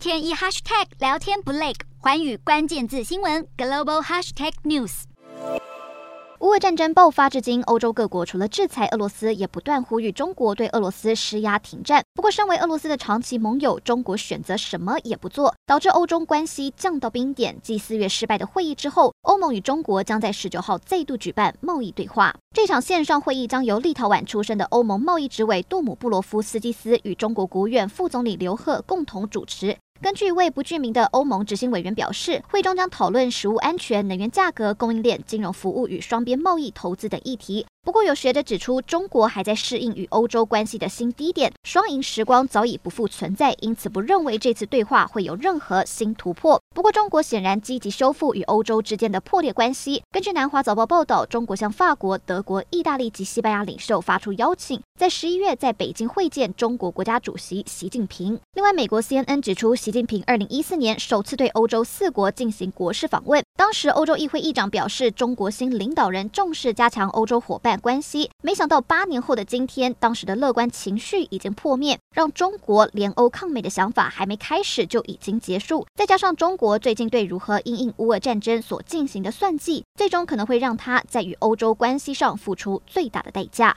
天一 hashtag 聊天不累，寰宇关键字新闻 global hashtag news。乌俄战争爆发至今，欧洲各国除了制裁俄罗斯，也不断呼吁中国对俄罗斯施压停战。不过，身为俄罗斯的长期盟友，中国选择什么也不做，导致欧中关系降到冰点。继四月失败的会议之后，欧盟与中国将在十九号再度举办贸易对话。这场线上会议将由立陶宛出身的欧盟贸易执委杜姆布罗夫斯基斯与中国国务院副总理刘鹤共同主持。根据一位不具名的欧盟执行委员表示，会中将讨论食物安全、能源价格、供应链、金融服务与双边贸易投资等议题。不过，有学者指出，中国还在适应与欧洲关系的新低点，双赢时光早已不复存在，因此不认为这次对话会有任何新突破。不过，中国显然积极修复与欧洲之间的破裂关系。根据南华早报报道，中国向法国、德国、意大利及西班牙领袖发出邀请，在十一月在北京会见中国国家主席习近平。另外，美国 CNN 指出，习近平二零一四年首次对欧洲四国进行国事访问，当时欧洲议会议长表示，中国新领导人重视加强欧洲伙伴关系，没想到八年后的今天，当时的乐观情绪已经破灭，让中国联欧抗美的想法还没开始就已经结束。再加上中国最近对如何因应乌俄战争所进行的算计，最终可能会让他在与欧洲关系上付出最大的代价。